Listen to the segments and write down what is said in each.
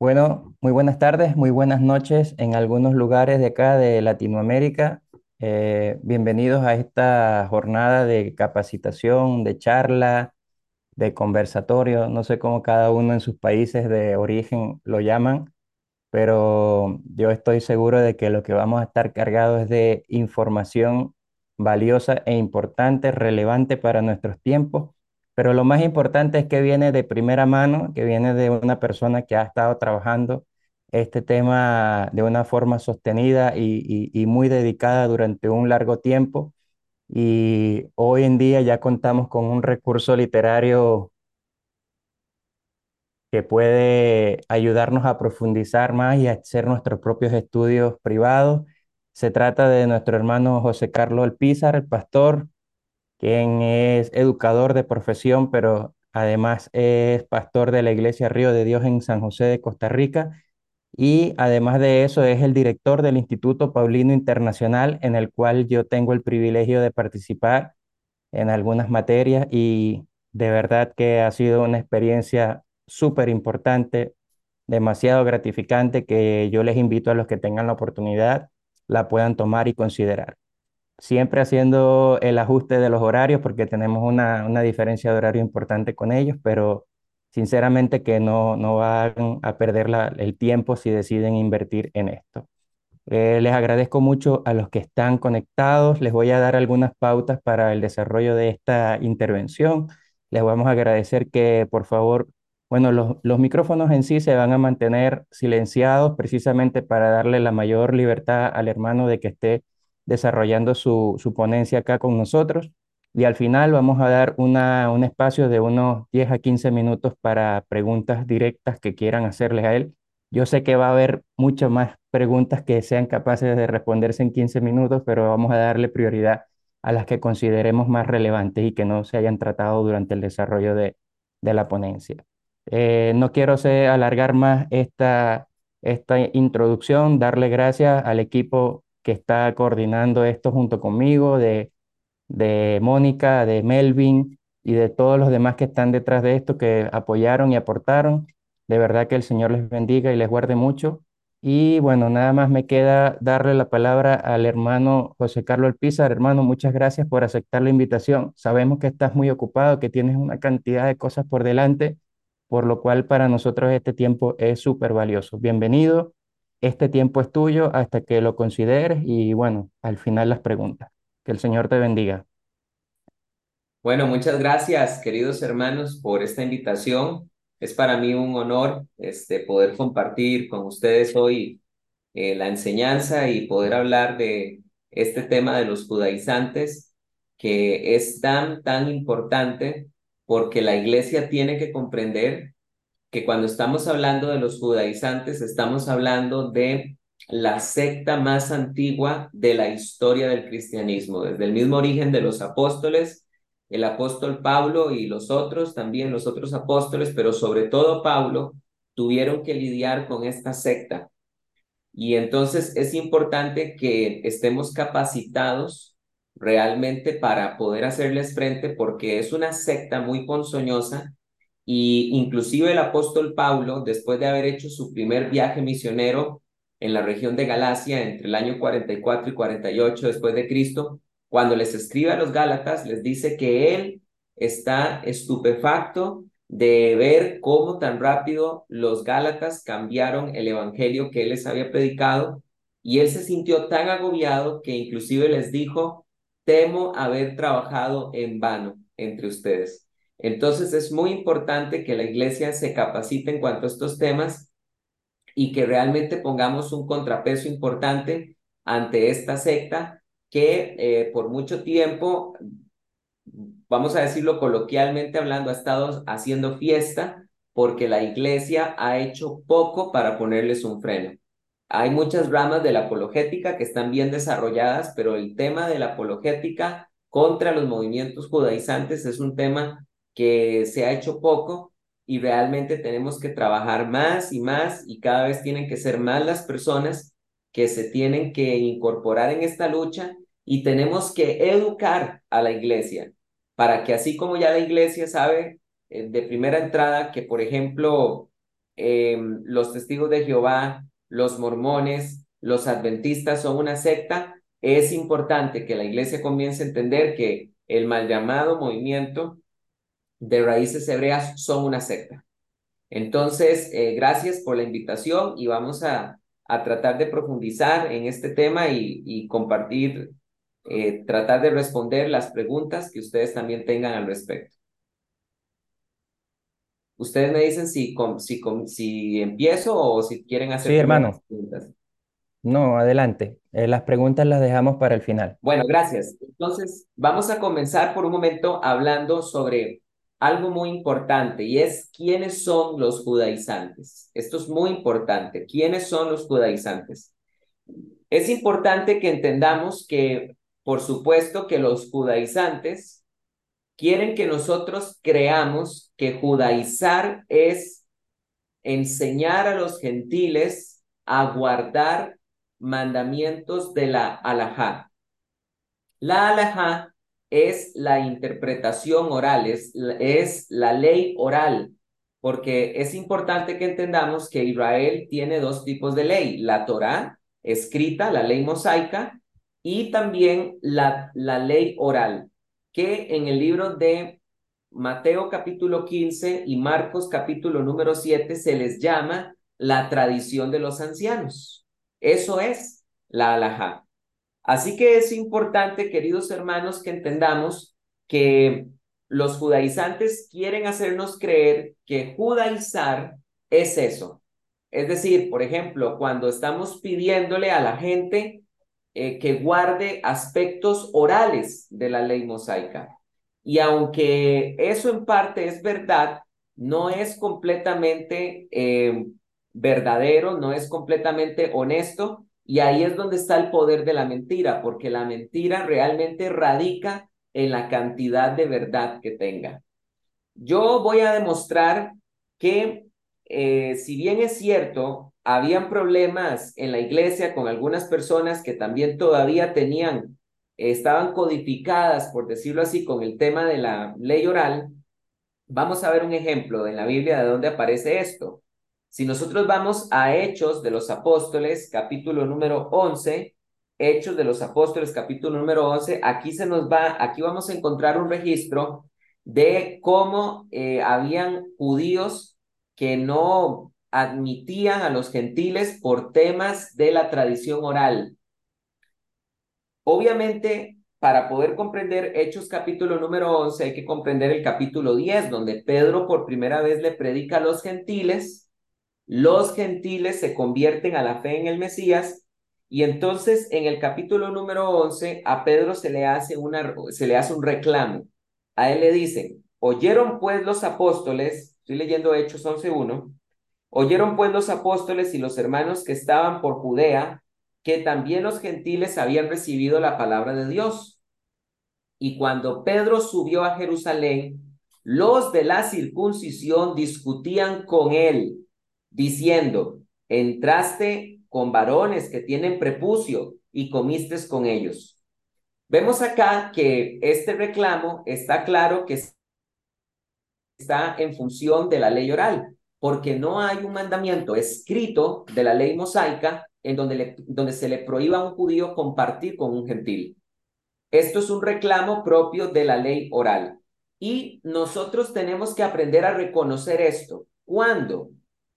Bueno, muy buenas tardes, muy buenas noches en algunos lugares de acá de Latinoamérica. Eh, bienvenidos a esta jornada de capacitación, de charla, de conversatorio. No sé cómo cada uno en sus países de origen lo llaman, pero yo estoy seguro de que lo que vamos a estar cargados es de información valiosa e importante, relevante para nuestros tiempos, pero lo más importante es que viene de primera mano, que viene de una persona que ha estado trabajando este tema de una forma sostenida y, muy dedicada durante un largo tiempo. Y hoy en día ya contamos con un recurso literario que puede ayudarnos a profundizar más y a hacer nuestros propios estudios privados. Se trata de nuestro hermano José Carlos Alpizar, el pastor, quien es educador de profesión, pero además es pastor de la Iglesia Río de Dios en San José de Costa Rica. Y además de eso es el director del Instituto Paulino Internacional, en el cual yo tengo el privilegio de participar en algunas materias y de verdad que ha sido una experiencia súper importante, demasiado gratificante que yo les invito a los que tengan la oportunidad la puedan tomar y considerar. Siempre haciendo el ajuste de los horarios porque tenemos una, una diferencia de horario importante con ellos, pero sinceramente que no, no van a perder el tiempo si deciden invertir en esto. Eh, les agradezco mucho a los que están conectados. Les voy a dar algunas pautas para el desarrollo de esta intervención. Les vamos a agradecer que, por favor, bueno, los, los micrófonos en sí se van a mantener silenciados precisamente para darle la mayor libertad al hermano de que esté desarrollando su, su ponencia acá con nosotros. Y al final vamos a dar una, un espacio de unos 10 a 15 minutos para preguntas directas que quieran hacerles a él yo sé que va a haber muchas más preguntas que sean capaces de responderse en 15 minutos, pero vamos a darle prioridad a las que consideremos más relevantes y que no se hayan tratado durante el desarrollo de, de la ponencia. Eh, no quiero se- alargar más esta, esta introducción, darle gracias al equipo que está coordinando esto junto conmigo, de de Mónica, de Melvin y de todos los demás que están detrás de esto, que apoyaron y aportaron. De verdad que el Señor les bendiga y les guarde mucho. Y bueno, nada más me queda darle la palabra al hermano José Carlos Alpizar. Hermano, muchas gracias por aceptar la invitación. Sabemos que estás muy ocupado, que tienes una cantidad de cosas por delante, por lo cual para nosotros este tiempo es súper valioso. Bienvenido. Este tiempo es tuyo hasta que lo consideres y bueno, al final las preguntas. Que el Señor te bendiga. Bueno, muchas gracias, queridos hermanos, por esta invitación. Es para mí un honor este, poder compartir con ustedes hoy eh, la enseñanza y poder hablar de este tema de los judaizantes, que es tan, tan importante porque la iglesia tiene que comprender que cuando estamos hablando de los judaizantes, estamos hablando de la secta más antigua de la historia del cristianismo, desde el mismo origen de los apóstoles, el apóstol Pablo y los otros, también los otros apóstoles, pero sobre todo Pablo, tuvieron que lidiar con esta secta. Y entonces es importante que estemos capacitados realmente para poder hacerles frente porque es una secta muy ponzoñosa y inclusive el apóstol Pablo, después de haber hecho su primer viaje misionero en la región de Galacia entre el año 44 y 48 después de Cristo, cuando les escribe a los Gálatas, les dice que él está estupefacto de ver cómo tan rápido los Gálatas cambiaron el evangelio que él les había predicado y él se sintió tan agobiado que inclusive les dijo, temo haber trabajado en vano entre ustedes. Entonces es muy importante que la iglesia se capacite en cuanto a estos temas y que realmente pongamos un contrapeso importante ante esta secta que eh, por mucho tiempo, vamos a decirlo coloquialmente hablando, ha estado haciendo fiesta porque la iglesia ha hecho poco para ponerles un freno. Hay muchas ramas de la apologética que están bien desarrolladas, pero el tema de la apologética contra los movimientos judaizantes es un tema que se ha hecho poco y realmente tenemos que trabajar más y más y cada vez tienen que ser más las personas que se tienen que incorporar en esta lucha y tenemos que educar a la iglesia para que así como ya la iglesia sabe eh, de primera entrada que, por ejemplo, em, los testigos de Jehová, los mormones, los adventistas son una secta, es importante que la iglesia comience a entender que el mal llamado movimiento de raíces hebreas son una secta. Entonces, eh, gracias por la invitación y vamos a, a, tratar de profundizar en este tema y, y compartir, eh, tratar de responder las preguntas que ustedes también tengan al respecto. Ustedes me dicen si, si, si empiezo o si quieren hacer sí, hermano. preguntas. No, adelante. Eh, las preguntas las dejamos para el final. Bueno, gracias. Entonces, vamos a comenzar por un momento hablando sobre algo muy importante y es quiénes son los judaizantes. Esto es muy importante. ¿Quiénes son los judaizantes? Es importante que entendamos que, por supuesto, que los judaizantes quieren que nosotros creamos que judaizar es enseñar a los gentiles a guardar mandamientos de la alajá. La alajá es la interpretación oral, es, es la ley oral, porque es importante que entendamos que Israel tiene dos tipos de ley, la Torá escrita, la ley mosaica, y también la, la ley oral, que en el libro de Mateo capítulo 15 y Marcos capítulo número 7 se les llama la tradición de los ancianos. Eso es la alajá. Así que es importante, queridos hermanos, que entendamos que los judaizantes quieren hacernos creer que judaizar es eso. Es decir, por ejemplo, cuando estamos pidiéndole a la gente eh, que guarde aspectos orales de la ley mosaica. Y aunque eso en parte es verdad, no es completamente eh, verdadero, no es completamente honesto, y ahí es donde está el poder de la mentira, porque la mentira realmente radica en la cantidad de verdad que tenga. Yo voy a demostrar que eh, si bien es cierto, habían problemas en la iglesia con algunas personas que también todavía tenían, estaban codificadas, por decirlo así, con el tema de la ley oral, vamos a ver un ejemplo en la Biblia de dónde aparece esto. Si nosotros vamos a Hechos de los Apóstoles, capítulo número 11, Hechos de los Apóstoles, capítulo número 11, aquí se nos va, aquí vamos a encontrar un registro de cómo eh, habían judíos que no admitían a los gentiles por temas de la tradición oral. Obviamente, para poder comprender Hechos capítulo número 11, hay que comprender el capítulo 10, donde Pedro por primera vez le predica a los gentiles los gentiles se convierten a la fe en el Mesías y entonces en el capítulo número 11 a Pedro se le hace, una, se le hace un reclamo. A él le dicen, oyeron pues los apóstoles, estoy leyendo Hechos 11.1, oyeron pues los apóstoles y los hermanos que estaban por Judea, que también los gentiles habían recibido la palabra de Dios. Y cuando Pedro subió a Jerusalén, los de la circuncisión discutían con él diciendo, entraste con varones que tienen prepucio y comiste con ellos. Vemos acá que este reclamo está claro que está en función de la ley oral, porque no hay un mandamiento escrito de la ley mosaica en donde, donde se le prohíba a un judío compartir con un gentil. Esto es un reclamo propio de la ley oral. Y nosotros tenemos que aprender a reconocer esto. ¿Cuándo?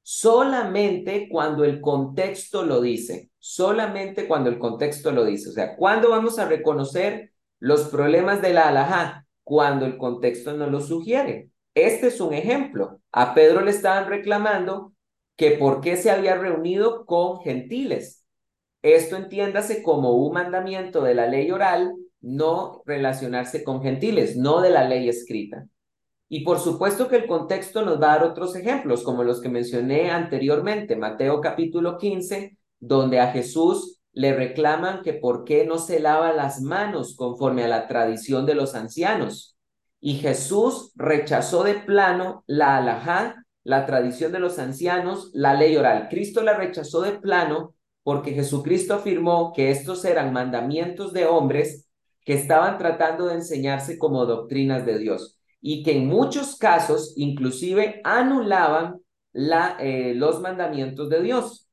Solamente cuando el contexto lo dice, solamente cuando el contexto lo dice. O sea, ¿cuándo vamos a reconocer los problemas de la alajá? Cuando el contexto no lo sugiere. Este es un ejemplo. A Pedro le estaban reclamando que por qué se había reunido con gentiles. Esto entiéndase como un mandamiento de la ley oral, no relacionarse con gentiles, no de la ley escrita. Y por supuesto que el contexto nos va a dar otros ejemplos, como los que mencioné anteriormente, Mateo capítulo 15, donde a Jesús le reclaman que por qué no se lava las manos conforme a la tradición de los ancianos. Y Jesús rechazó de plano la alajá, la tradición de los ancianos, la ley oral. Cristo la rechazó de plano porque Jesucristo afirmó que estos eran mandamientos de hombres que estaban tratando de enseñarse como doctrinas de Dios y que en muchos casos inclusive anulaban la, eh, los mandamientos de Dios.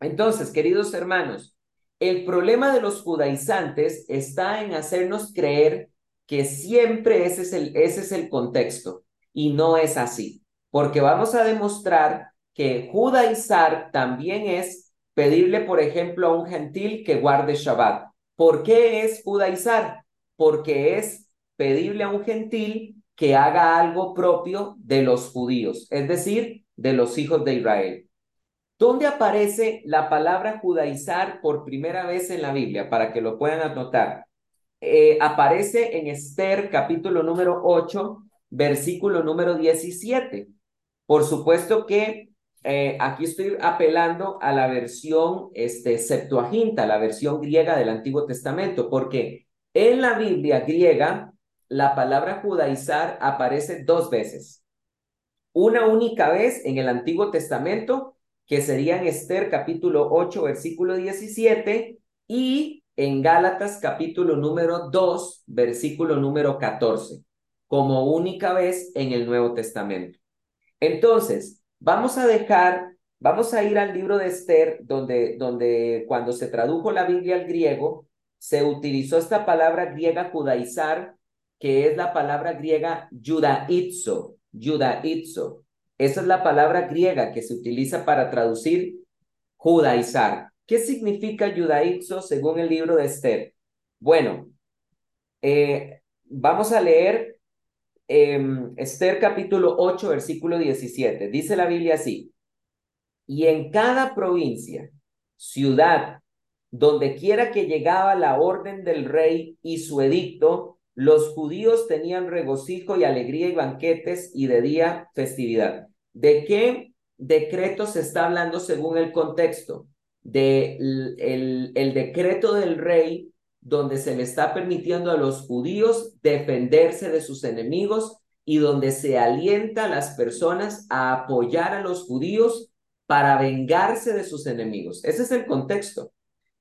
Entonces, queridos hermanos, el problema de los judaizantes está en hacernos creer que siempre ese es el, ese es el contexto y no es así, porque vamos a demostrar que judaizar también es pedirle, por ejemplo, a un gentil que guarde Shabbat. ¿Por qué es judaizar? Porque es pedirle a un gentil que haga algo propio de los judíos, es decir, de los hijos de Israel. ¿Dónde aparece la palabra judaizar por primera vez en la Biblia? Para que lo puedan anotar. Eh, aparece en Esther capítulo número 8, versículo número 17. Por supuesto que eh, aquí estoy apelando a la versión este, Septuaginta, la versión griega del Antiguo Testamento, porque en la Biblia griega la palabra judaizar aparece dos veces. Una única vez en el Antiguo Testamento, que sería en Esther capítulo 8, versículo 17, y en Gálatas capítulo número 2, versículo número 14, como única vez en el Nuevo Testamento. Entonces, Vamos a dejar, vamos a ir al libro de Esther, donde, donde cuando se tradujo la Biblia al griego, se utilizó esta palabra griega judaizar, que es la palabra griega judaizo, judaizo. Esa es la palabra griega que se utiliza para traducir judaizar. ¿Qué significa judaizo según el libro de Esther? Bueno, eh, vamos a leer Em, Esther capítulo 8, versículo 17. Dice la Biblia así. Y en cada provincia, ciudad, donde quiera que llegaba la orden del rey y su edicto, los judíos tenían regocijo y alegría y banquetes y de día festividad. ¿De qué decreto se está hablando según el contexto? De el, el decreto del rey donde se le está permitiendo a los judíos defenderse de sus enemigos y donde se alienta a las personas a apoyar a los judíos para vengarse de sus enemigos. Ese es el contexto.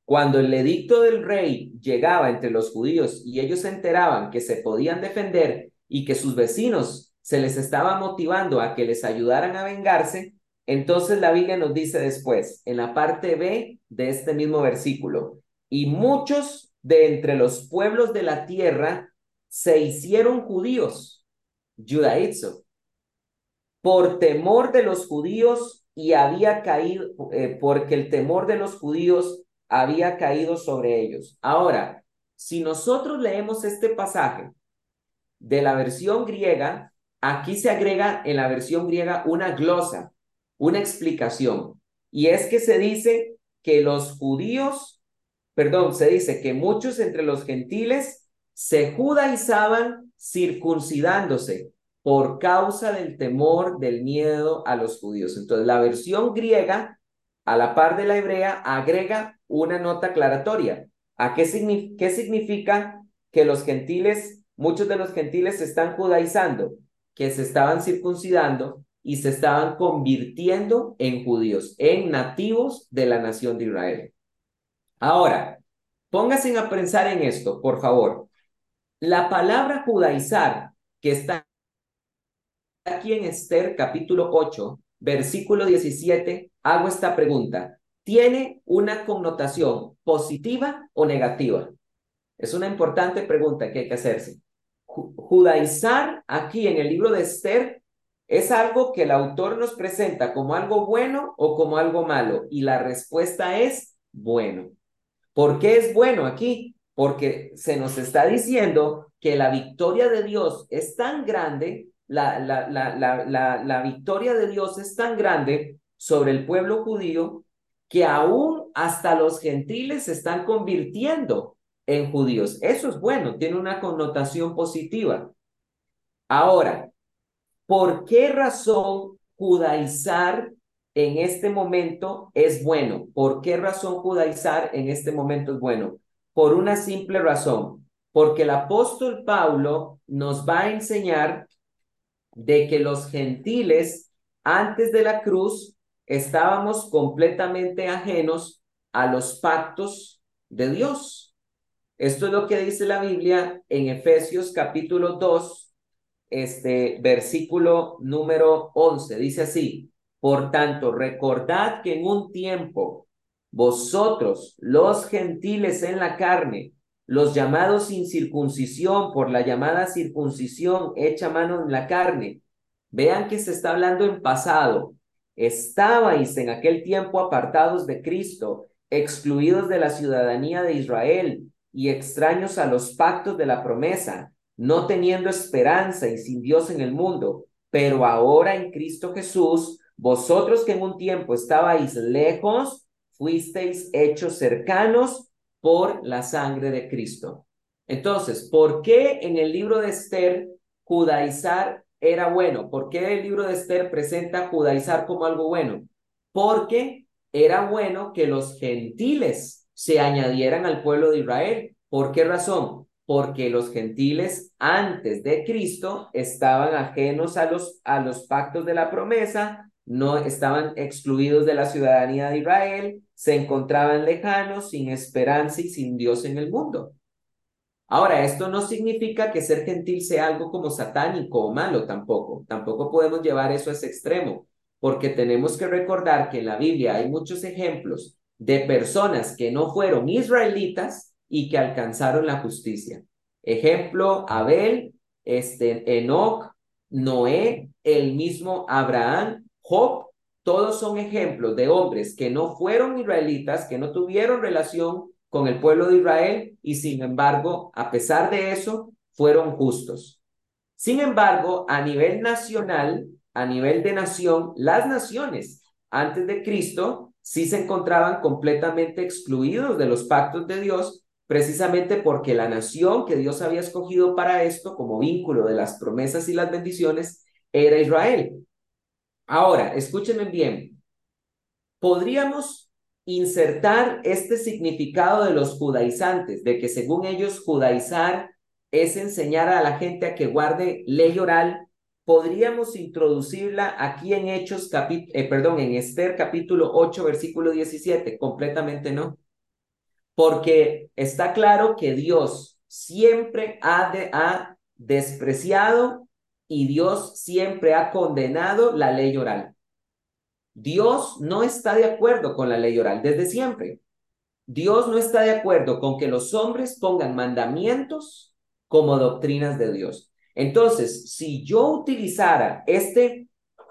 Cuando el edicto del rey llegaba entre los judíos y ellos se enteraban que se podían defender y que sus vecinos se les estaba motivando a que les ayudaran a vengarse, entonces la Biblia nos dice después, en la parte B de este mismo versículo, y muchos de entre los pueblos de la tierra se hicieron judíos, judaizo, por temor de los judíos y había caído, eh, porque el temor de los judíos había caído sobre ellos. Ahora, si nosotros leemos este pasaje de la versión griega, aquí se agrega en la versión griega una glosa, una explicación, y es que se dice que los judíos perdón, se dice que muchos entre los gentiles se judaizaban circuncidándose por causa del temor, del miedo a los judíos. Entonces, la versión griega, a la par de la hebrea, agrega una nota aclaratoria. ¿A qué, qué significa que los gentiles, muchos de los gentiles se están judaizando? Que se estaban circuncidando y se estaban convirtiendo en judíos, en nativos de la nación de Israel. Ahora, pónganse a pensar en esto, por favor. La palabra judaizar que está aquí en Esther capítulo 8, versículo 17, hago esta pregunta. ¿Tiene una connotación positiva o negativa? Es una importante pregunta que hay que hacerse. Judaizar aquí en el libro de Esther es algo que el autor nos presenta como algo bueno o como algo malo y la respuesta es bueno. ¿Por qué es bueno aquí? Porque se nos está diciendo que la victoria de Dios es tan grande, la, la, la, la, la victoria de Dios es tan grande sobre el pueblo judío que aún hasta los gentiles se están convirtiendo en judíos. Eso es bueno, tiene una connotación positiva. Ahora, ¿por qué razón judaizar en este momento es bueno. ¿Por qué razón judaizar en este momento es bueno? Por una simple razón, porque el apóstol Pablo nos va a enseñar de que los gentiles antes de la cruz estábamos completamente ajenos a los pactos de Dios. Esto es lo que dice la Biblia en Efesios capítulo 2, este versículo número 11. Dice así, Por tanto, recordad que en un tiempo vosotros, los gentiles en la carne, los llamados sin circuncisión por la llamada circuncisión hecha mano en la carne, vean que se está hablando en pasado, estabais en aquel tiempo apartados de Cristo, excluidos de la ciudadanía de Israel y extraños a los pactos de la promesa, no teniendo esperanza y sin Dios en el mundo, pero ahora en Cristo Jesús, vosotros que en un tiempo estabais lejos, fuisteis hechos cercanos por la sangre de Cristo. Entonces, ¿por qué en el libro de Esther judaizar era bueno? ¿Por qué el libro de Esther presenta judaizar como algo bueno? Porque era bueno que los gentiles se añadieran al pueblo de Israel. ¿Por qué razón? Porque los gentiles antes de Cristo estaban ajenos a los, a los pactos de la promesa, no estaban excluidos de la ciudadanía de Israel, se encontraban lejanos, sin esperanza y sin Dios en el mundo. Ahora, esto no significa que ser gentil sea algo como satánico o malo tampoco. Tampoco podemos llevar eso a ese extremo, porque tenemos que recordar que en la Biblia hay muchos ejemplos de personas que no fueron israelitas y que alcanzaron la justicia. Ejemplo, Abel, este, Enoch, Noé, el mismo Abraham, Job, todos son ejemplos de hombres que no fueron israelitas, que no tuvieron relación con el pueblo de Israel y sin embargo, a pesar de eso, fueron justos. Sin embargo, a nivel nacional, a nivel de nación, las naciones antes de Cristo sí se encontraban completamente excluidos de los pactos de Dios, precisamente porque la nación que Dios había escogido para esto, como vínculo de las promesas y las bendiciones, era Israel. Ahora, escúchenme bien. Podríamos insertar este significado de los judaizantes, de que según ellos judaizar es enseñar a la gente a que guarde ley oral, podríamos introducirla aquí en Hechos, eh, perdón, en Esther capítulo 8, versículo 17, completamente no. Porque está claro que Dios siempre ha, de, ha despreciado y Dios siempre ha condenado la ley oral. Dios no está de acuerdo con la ley oral desde siempre. Dios no está de acuerdo con que los hombres pongan mandamientos como doctrinas de Dios. Entonces, si yo utilizara este,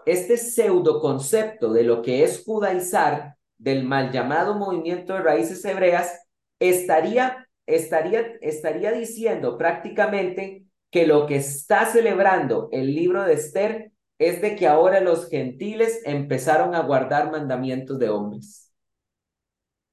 este pseudo concepto de lo que es judaizar del mal llamado movimiento de raíces hebreas, estaría, estaría, estaría diciendo prácticamente que lo que está celebrando el libro de Esther es de que ahora los gentiles empezaron a guardar mandamientos de hombres.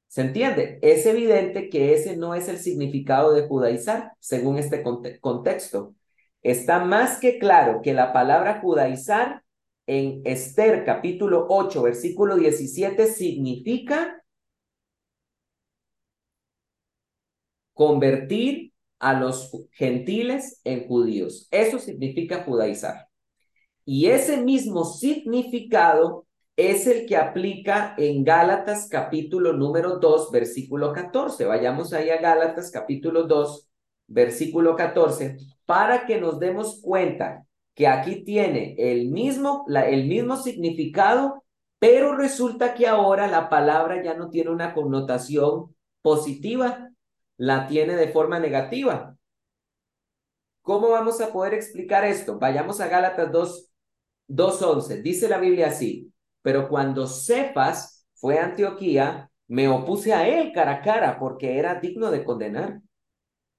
¿Se entiende? Es evidente que ese no es el significado de judaizar, según este contexto. Está más que claro que la palabra judaizar en Esther capítulo 8, versículo 17 significa convertir a los gentiles en judíos. Eso significa judaizar. Y ese mismo significado es el que aplica en Gálatas capítulo número 2, versículo 14. Vayamos ahí a Gálatas capítulo 2, versículo 14, para que nos demos cuenta que aquí tiene el mismo, la, el mismo significado, pero resulta que ahora la palabra ya no tiene una connotación positiva, la tiene de forma negativa. ¿Cómo vamos a poder explicar esto? Vayamos a Gálatas 2, 2.11. Dice la Biblia así, pero cuando Cephas fue a Antioquía, me opuse a él cara a cara porque era digno de condenar.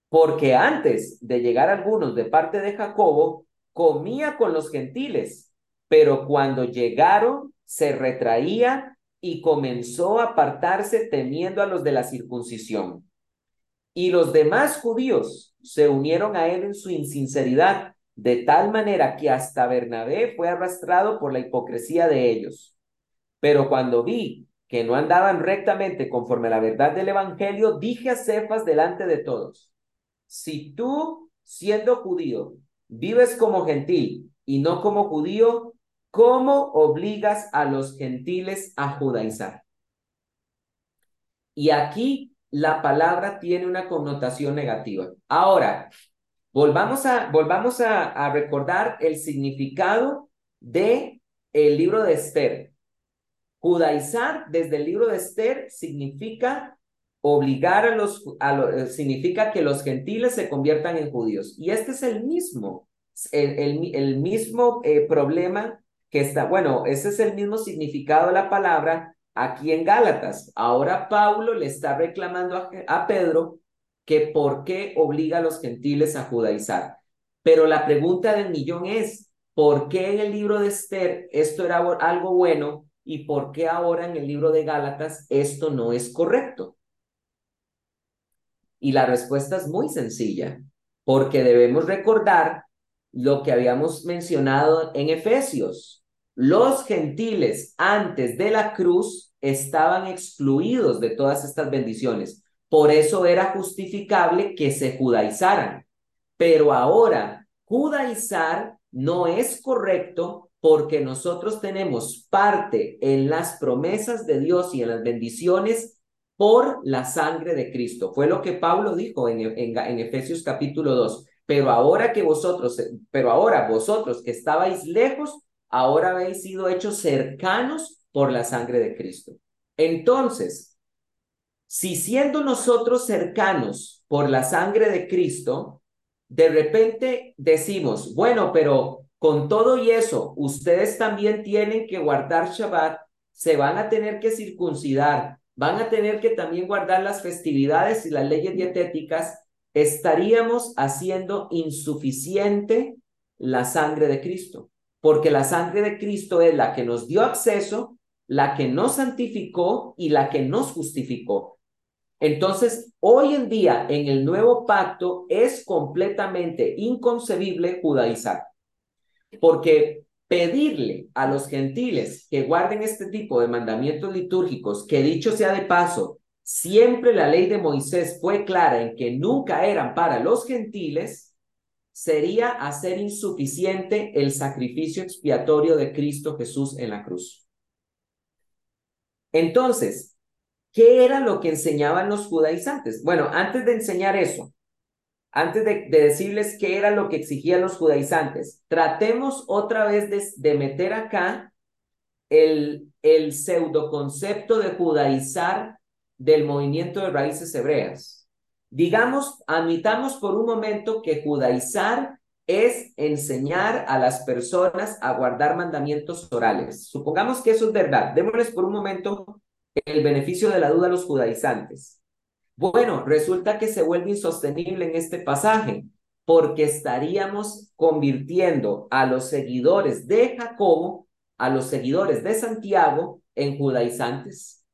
Porque antes de llegar algunos de parte de Jacobo, comía con los gentiles, pero cuando llegaron, se retraía y comenzó a apartarse temiendo a los de la circuncisión. Y los demás judíos se unieron a él en su insinceridad, de tal manera que hasta Bernabé fue arrastrado por la hipocresía de ellos. Pero cuando vi que no andaban rectamente conforme a la verdad del Evangelio, dije a Cefas delante de todos, si tú, siendo judío, vives como gentil y no como judío, ¿cómo obligas a los gentiles a judaizar? Y aquí la palabra tiene una connotación negativa. Ahora, volvamos a, volvamos a, recordar el significado de el libro de Esther. Judaizar desde el libro de Esther significa obligar a los, a significa que los gentiles se conviertan en judíos. Y este es el mismo, el, el, mismo eh, problema que está, bueno, ese es el mismo significado de la palabra aquí en Gálatas. Ahora Pablo le está reclamando a, a Pedro que por qué obliga a los gentiles a judaizar. Pero la pregunta del millón es, ¿por qué en el libro de Esther esto era algo bueno y por qué ahora en el libro de Gálatas esto no es correcto? Y la respuesta es muy sencilla, porque debemos recordar lo que habíamos mencionado en Efesios. Los gentiles antes de la cruz estaban excluidos de todas estas bendiciones. Por eso era justificable que se judaizaran. Pero ahora, judaizar no es correcto porque nosotros tenemos parte en las promesas de Dios y en las bendiciones por la sangre de Cristo. Fue lo que Pablo dijo en, Efesios capítulo 2. Pero ahora que vosotros, pero ahora vosotros que estabais lejos, ahora habéis sido hechos cercanos por la sangre de Cristo. Entonces, si siendo nosotros cercanos por la sangre de Cristo, de repente decimos, bueno, pero con todo y eso, ustedes también tienen que guardar Shabbat, se van a tener que circuncidar, van a tener que también guardar las festividades y las leyes dietéticas, estaríamos haciendo insuficiente la sangre de Cristo, porque la sangre de Cristo es la que nos dio acceso, la que nos santificó y la que nos justificó. Entonces, hoy en día, en el nuevo pacto, es completamente inconcebible judaizar, porque pedirle a los gentiles que guarden este tipo de mandamientos litúrgicos, que dicho sea de paso, siempre la ley de Moisés fue clara en que nunca eran para los gentiles, sería hacer insuficiente el sacrificio expiatorio de Cristo Jesús en la cruz. Entonces, ¿qué era lo que enseñaban los judaizantes? Bueno, antes de enseñar eso, antes de, decirles qué era lo que exigían los judaizantes, tratemos otra vez de, meter acá el, el pseudo concepto de judaizar del movimiento de raíces hebreas. Digamos, admitamos por un momento que judaizar es enseñar a las personas a guardar mandamientos orales. Supongamos que eso es verdad. Démosles por un momento el beneficio de la duda a los judaizantes. Bueno, resulta que se vuelve insostenible en este pasaje porque estaríamos convirtiendo a los seguidores de Jacobo, a los seguidores de Santiago, en judaizantes.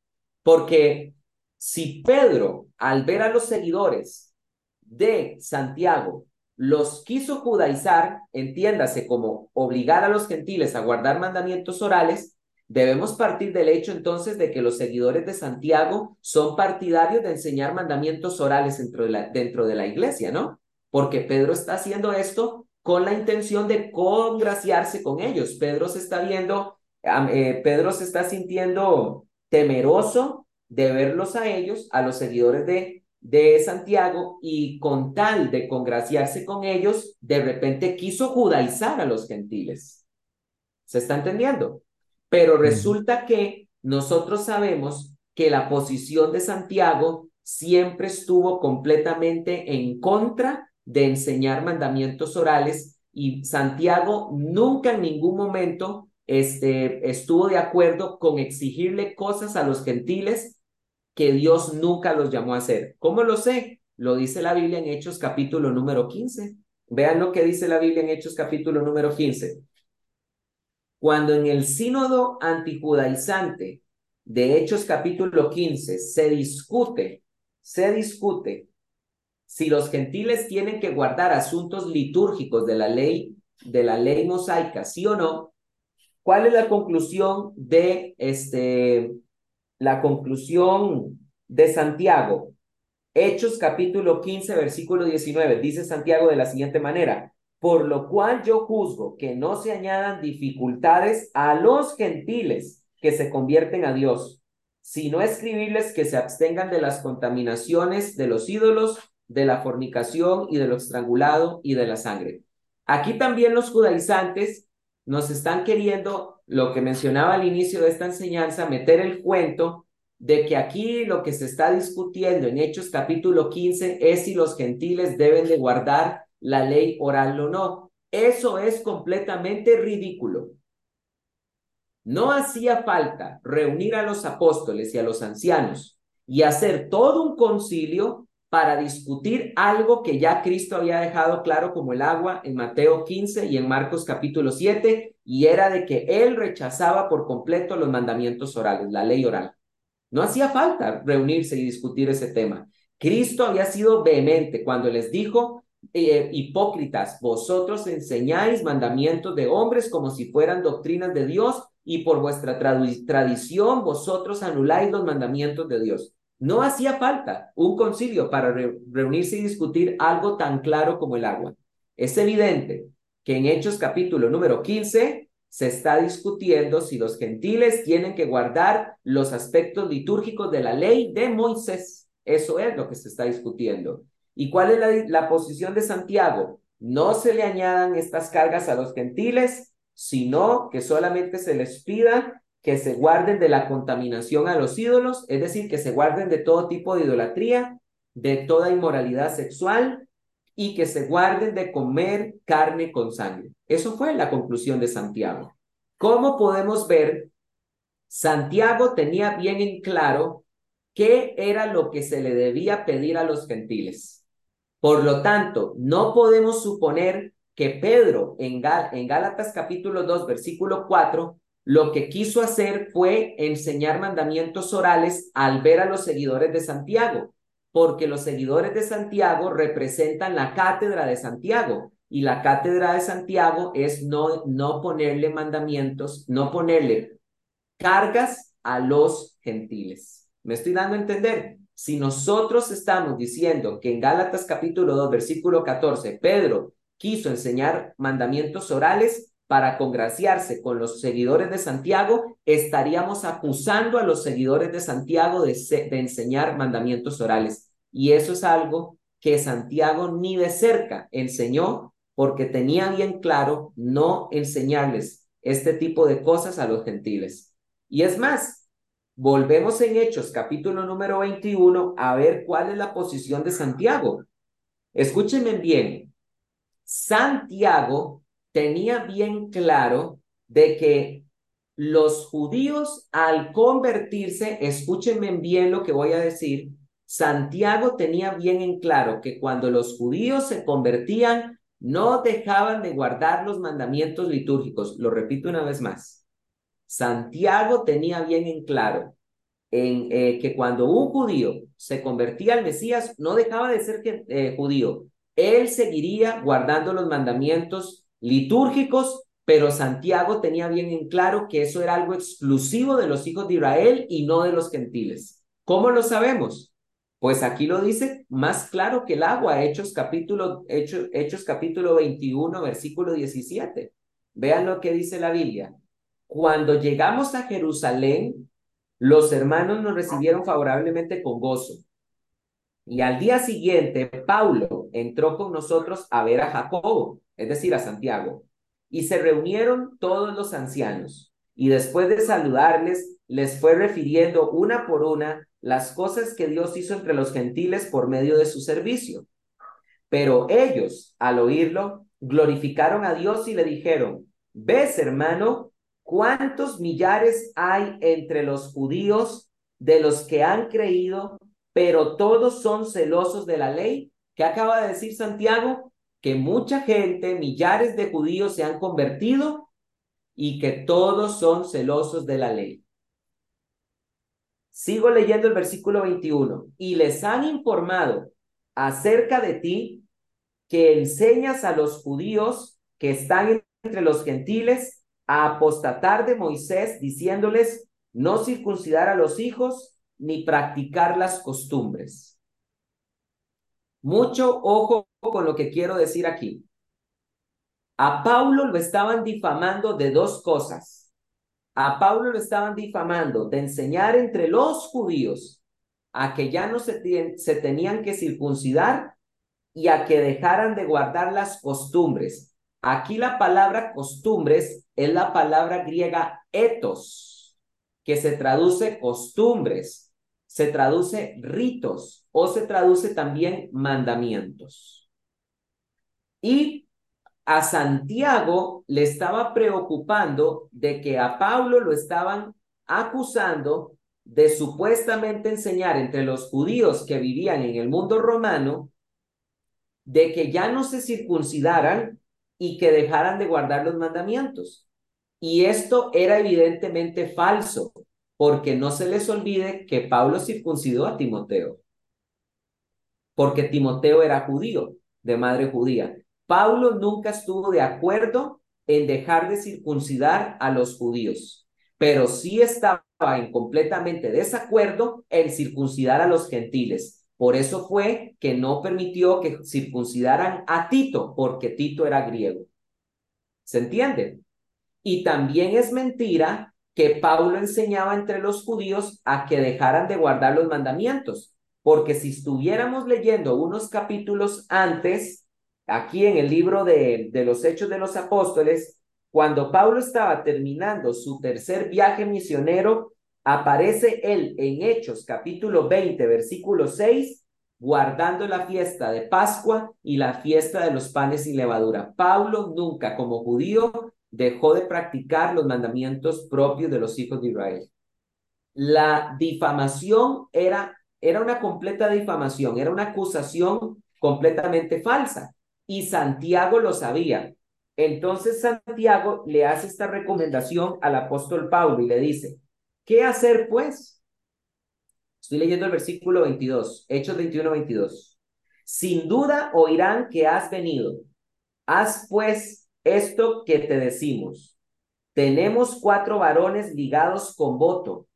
Porque si Pedro, al ver a los seguidores de Santiago, los quiso judaizar, entiéndase como obligar a los gentiles a guardar mandamientos orales, Debemos partir del hecho entonces de que los seguidores de Santiago son partidarios de enseñar mandamientos orales dentro de la, dentro de la iglesia, ¿no? Porque Pedro está haciendo esto con la intención de congraciarse con ellos. Pedro se está viendo, eh, Pedro se está sintiendo temeroso de verlos a ellos, a los seguidores de, de Santiago, y con tal de congraciarse con ellos, de repente quiso judaizar a los gentiles. ¿Se está entendiendo? Pero resulta que nosotros sabemos que la posición de Santiago siempre estuvo completamente en contra de enseñar mandamientos orales y Santiago nunca en ningún momento este, estuvo de acuerdo con exigirle cosas a los gentiles que Dios nunca los llamó a hacer. ¿Cómo lo sé? Lo dice la Biblia en Hechos capítulo número 15. Vean lo que dice la Biblia en Hechos capítulo número 15. Cuando en el sínodo antijudaizante de Hechos capítulo 15 se discute, se discute si los gentiles tienen que guardar asuntos litúrgicos de la ley, de la ley mosaica, sí o no, ¿cuál es la conclusión de este, la conclusión de Santiago? Hechos capítulo 15, versículo 19, dice Santiago de la siguiente manera, por lo cual yo juzgo que no se añadan dificultades a los gentiles que se convierten a Dios, sino escribirles que se abstengan de las contaminaciones de los ídolos, de la fornicación y de lo estrangulado y de la sangre. Aquí también los judaizantes nos están queriendo, lo que mencionaba al inicio de esta enseñanza, meter el cuento de que aquí lo que se está discutiendo en Hechos capítulo 15 es si los gentiles deben de guardar la ley oral o no. Eso es completamente ridículo. No hacía falta reunir a los apóstoles y a los ancianos y hacer todo un concilio para discutir algo que ya Cristo había dejado claro como el agua en Mateo 15 y en Marcos capítulo 7, y era de que él rechazaba por completo los mandamientos orales, la ley oral. No hacía falta reunirse y discutir ese tema. Cristo había sido vehemente cuando les dijo, eh, hipócritas, vosotros enseñáis mandamientos de hombres como si fueran doctrinas de Dios y por vuestra tradición vosotros anuláis los mandamientos de Dios. No hacía falta un concilio para reunirse y discutir algo tan claro como el agua. Es evidente que en Hechos capítulo número 15 se está discutiendo si los gentiles tienen que guardar los aspectos litúrgicos de la ley de Moisés. Eso es lo que se está discutiendo. ¿Y cuál es la, posición de Santiago? No se le añadan estas cargas a los gentiles, sino que solamente se les pida que se guarden de la contaminación a los ídolos, es decir, que se guarden de todo tipo de idolatría, de toda inmoralidad sexual y que se guarden de comer carne con sangre. Eso fue la conclusión de Santiago. ¿Cómo podemos ver? Santiago tenía bien en claro qué era lo que se le debía pedir a los gentiles. Por lo tanto, no podemos suponer que Pedro en, en Gálatas capítulo 2, versículo 4, lo que quiso hacer fue enseñar mandamientos orales al ver a los seguidores de Santiago, porque los seguidores de Santiago representan la cátedra de Santiago y la cátedra de Santiago es no, no ponerle mandamientos, no ponerle cargas a los gentiles. ¿Me estoy dando a entender? Si nosotros estamos diciendo que en Gálatas capítulo 2, versículo 14, Pedro quiso enseñar mandamientos orales, para congraciarse con los seguidores de Santiago, estaríamos acusando a los seguidores de Santiago de, de, enseñar mandamientos orales. Y eso es algo que Santiago ni de cerca enseñó porque tenía bien claro no enseñarles este tipo de cosas a los gentiles. Y es más, volvemos en Hechos capítulo número 21 a ver cuál es la posición de Santiago. Escúchenme bien, Santiago tenía bien claro de que los judíos al convertirse, escúchenme bien lo que voy a decir, Santiago tenía bien en claro que cuando los judíos se convertían, no dejaban de guardar los mandamientos litúrgicos. Lo repito una vez más. Santiago tenía bien en claro en, eh, que cuando un judío se convertía al Mesías, no dejaba de ser eh, judío. Él seguiría guardando los mandamientos litúrgicos, pero Santiago tenía bien en claro que eso era algo exclusivo de los hijos de Israel y no de los gentiles. ¿Cómo lo sabemos? Pues aquí lo dice más claro que el agua, Hechos capítulo, Hechos, Hechos capítulo 21, versículo 17. Vean lo que dice la Biblia. Cuando llegamos a Jerusalén, los hermanos nos recibieron favorablemente con gozo. Y al día siguiente, Paulo entró con nosotros a ver a Jacobo, es decir, a Santiago. Y se reunieron todos los ancianos, y después de saludarles, les fue refiriendo una por una las cosas que Dios hizo entre los gentiles por medio de su servicio. Pero ellos, al oírlo, glorificaron a Dios y le dijeron, ¿ves, hermano, cuántos millares hay entre los judíos de los que han creído, pero todos son celosos de la ley? ¿Qué acaba de decir Santiago? que mucha gente, millares de judíos se han convertido y que todos son celosos de la ley. Sigo leyendo el versículo 21. Y les han informado acerca de ti que enseñas a los judíos que están entre los gentiles a apostatar de Moisés, diciéndoles no circuncidar a los hijos ni practicar las costumbres. Mucho ojo con lo que quiero decir aquí. A Paulo lo estaban difamando de dos cosas. A Paulo lo estaban difamando de enseñar entre los judíos a que ya no se, se tenían que circuncidar y a que dejaran de guardar las costumbres. Aquí la palabra costumbres es la palabra griega etos, que se traduce costumbres, se traduce ritos o se traduce también mandamientos. Y a Santiago le estaba preocupando de que a Pablo lo estaban acusando de supuestamente enseñar entre los judíos que vivían en el mundo romano de que ya no se circuncidaran y que dejaran de guardar los mandamientos. Y esto era evidentemente falso, porque no se les olvide que Pablo circuncidó a Timoteo, porque Timoteo era judío, de madre judía. Pablo nunca estuvo de acuerdo en dejar de circuncidar a los judíos, pero sí estaba en completamente desacuerdo en circuncidar a los gentiles. Por eso fue que no permitió que circuncidaran a Tito, porque Tito era griego. ¿Se entiende? Y también es mentira que Pablo enseñaba entre los judíos a que dejaran de guardar los mandamientos, porque si estuviéramos leyendo unos capítulos antes, aquí en el libro de, de los Hechos de los Apóstoles, cuando Pablo estaba terminando su tercer viaje misionero, aparece él en Hechos capítulo 20, versículo 6, guardando la fiesta de Pascua y la fiesta de los panes sin levadura. Pablo nunca como judío dejó de practicar los mandamientos propios de los hijos de Israel. La difamación era, era una completa difamación, era una acusación completamente falsa y Santiago lo sabía. Entonces Santiago le hace esta recomendación al apóstol Pablo y le dice, ¿qué hacer pues? Estoy leyendo el versículo 22, Hechos 21, 22. Sin duda oirán que has venido. Haz pues esto que te decimos. Tenemos cuatro varones ligados con voto.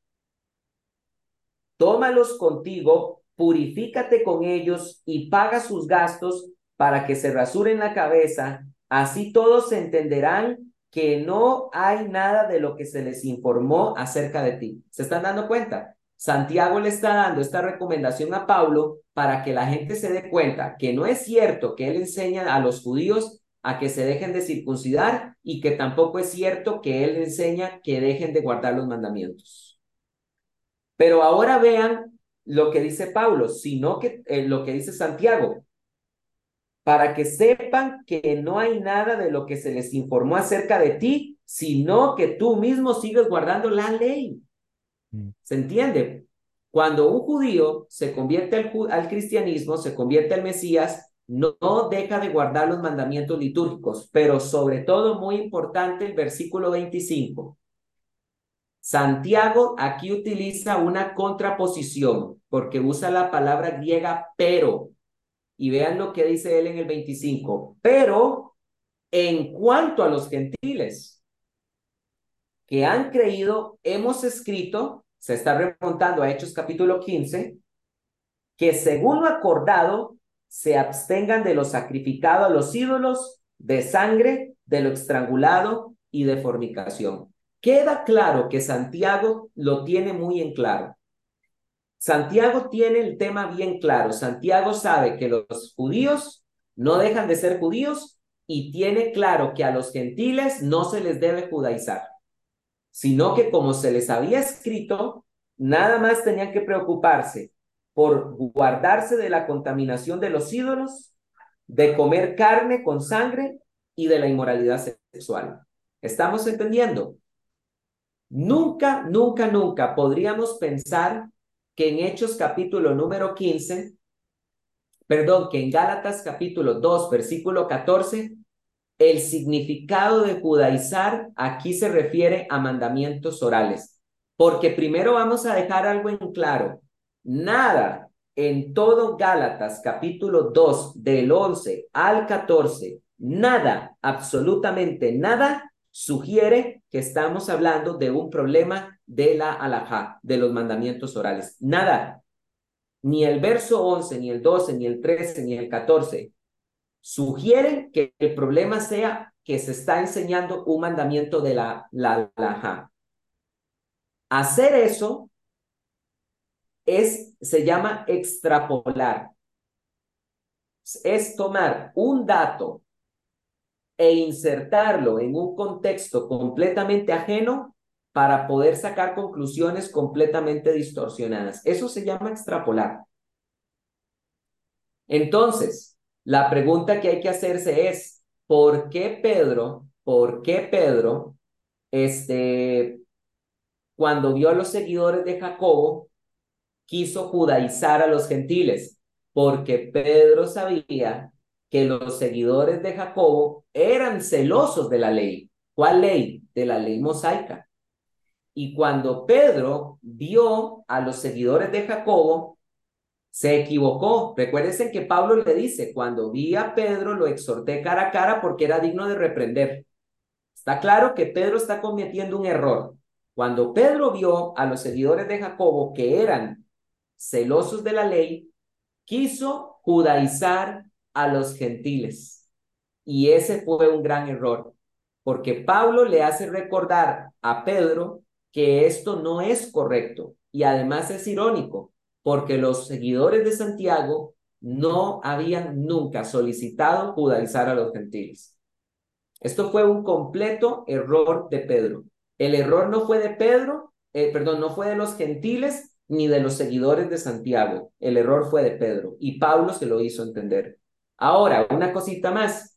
Tómalos contigo, purifícate con ellos y paga sus gastos para que se rasuren la cabeza Así todos entenderán que no hay nada de lo que se les informó acerca de ti. ¿Se están dando cuenta? Santiago le está dando esta recomendación a Pablo para que la gente se dé cuenta que no es cierto que él enseña a los judíos a que se dejen de circuncidar y que tampoco es cierto que él enseña que dejen de guardar los mandamientos. Pero ahora vean lo que dice Pablo, sino que eh, lo que dice Santiago para que sepan que no hay nada de lo que se les informó acerca de ti, sino que tú mismo sigues guardando la ley. Mm. ¿Se entiende? Cuando un judío se convierte al, cristianismo, se convierte al Mesías, no, no deja de guardar los mandamientos litúrgicos, pero sobre todo muy importante el versículo 25. Santiago aquí utiliza una contraposición porque usa la palabra griega pero y vean lo que dice él en el 25. Pero en cuanto a los gentiles que han creído, hemos escrito, se está remontando a Hechos capítulo 15, que según lo acordado, se abstengan de lo sacrificado a los ídolos, de sangre, de lo estrangulado y de fornicación. Queda claro que Santiago lo tiene muy en claro. Santiago tiene el tema bien claro. Santiago sabe que los judíos no dejan de ser judíos y tiene claro que a los gentiles no se les debe judaizar, sino que como se les había escrito, nada más tenían que preocuparse por guardarse de la contaminación de los ídolos, de comer carne con sangre y de la inmoralidad sexual. ¿Estamos entendiendo? Nunca, nunca, nunca podríamos pensar que en Hechos capítulo número 15, perdón, que en Gálatas capítulo 2, versículo 14, el significado de judaizar aquí se refiere a mandamientos orales. Porque primero vamos a dejar algo en claro. Nada en todo Gálatas capítulo 2 del 11 al 14, nada, absolutamente nada sugiere que estamos hablando de un problema de la alajá, de los mandamientos orales. Nada, ni el verso 11, ni el 12, ni el 13, ni el 14 sugieren que el problema sea que se está enseñando un mandamiento de la, la alajá. Hacer eso es, se llama extrapolar. Es tomar un dato e insertarlo en un contexto completamente ajeno para poder sacar conclusiones completamente distorsionadas. Eso se llama extrapolar. Entonces, la pregunta que hay que hacerse es, ¿por qué Pedro, por qué Pedro, este, cuando vio a los seguidores de Jacobo, quiso judaizar a los gentiles? Porque Pedro sabía que los seguidores de Jacobo eran celosos de la ley. ¿Cuál ley? De la ley mosaica. Y cuando Pedro vio a los seguidores de Jacobo, se equivocó. Recuérdense que Pablo le dice, cuando vi a Pedro lo exhorté cara a cara porque era digno de reprender. Está claro que Pedro está cometiendo un error. Cuando Pedro vio a los seguidores de Jacobo que eran celosos de la ley, quiso judaizar a los gentiles. Y ese fue un gran error, porque Pablo le hace recordar a Pedro que esto no es correcto y además es irónico, porque los seguidores de Santiago no habían nunca solicitado judaizar a los gentiles. Esto fue un completo error de Pedro. El error no fue de Pedro, eh, perdón, no fue de los gentiles ni de los seguidores de Santiago. El error fue de Pedro y Pablo se lo hizo entender. Ahora, una cosita más.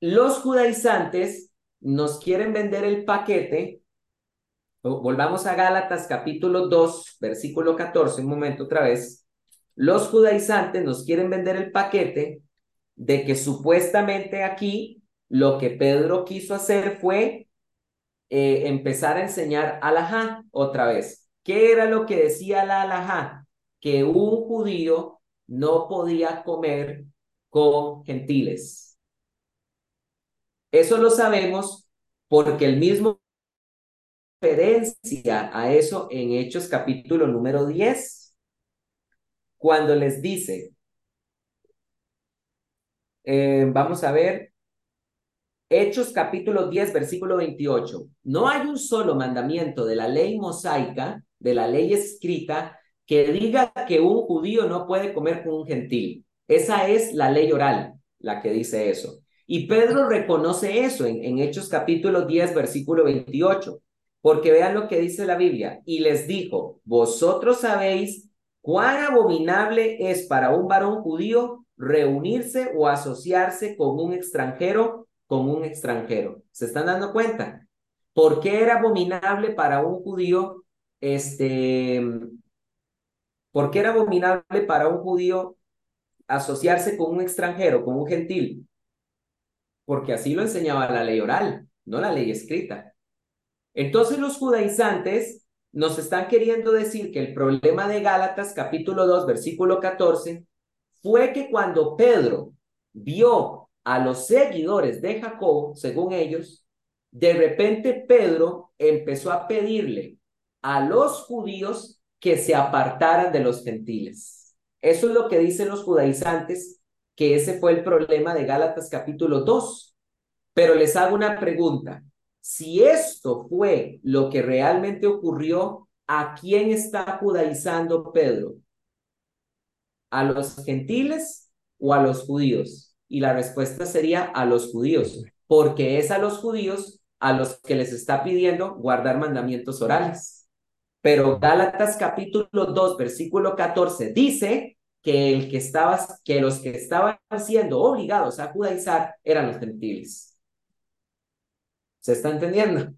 Los judaizantes nos quieren vender el paquete Volvamos a Gálatas capítulo 2, versículo 14, un momento otra vez. Los judaizantes nos quieren vender el paquete de que supuestamente aquí lo que Pedro quiso hacer fue eh, empezar a enseñar alajá otra vez. ¿Qué era lo que decía la alajá? Que un judío no podía comer con gentiles. Eso lo sabemos porque el mismo referencia a eso en Hechos capítulo número 10, cuando les dice, eh, vamos a ver, Hechos capítulo 10, versículo 28, no hay un solo mandamiento de la ley mosaica, de la ley escrita, que diga que un judío no puede comer con un gentil. Esa es la ley oral, la que dice eso. Y Pedro reconoce eso en, en Hechos capítulo 10, versículo 28. Porque vean lo que dice la Biblia. Y les dijo, vosotros sabéis cuán abominable es para un varón judío reunirse o asociarse con un extranjero, con un extranjero. ¿Se están dando cuenta? ¿Por qué era abominable para un judío, este, por qué era abominable para un judío asociarse con un extranjero, con un gentil? Porque así lo enseñaba la ley oral, no la ley escrita. Entonces los judaizantes nos están queriendo decir que el problema de Gálatas capítulo 2 versículo 14 fue que cuando Pedro vio a los seguidores de Jacob, según ellos, de repente Pedro empezó a pedirle a los judíos que se apartaran de los gentiles. Eso es lo que dicen los judaizantes, que ese fue el problema de Gálatas capítulo 2. Pero les hago una pregunta. Si esto fue lo que realmente ocurrió, ¿a quién está judaizando Pedro? ¿A los gentiles o a los judíos? Y la respuesta sería a los judíos, porque es a los judíos a los que les está pidiendo guardar mandamientos orales. Pero Gálatas capítulo 2, versículo 14 dice que el que estaba que los que estaban siendo obligados a judaizar eran los gentiles. ¿Se está entendiendo?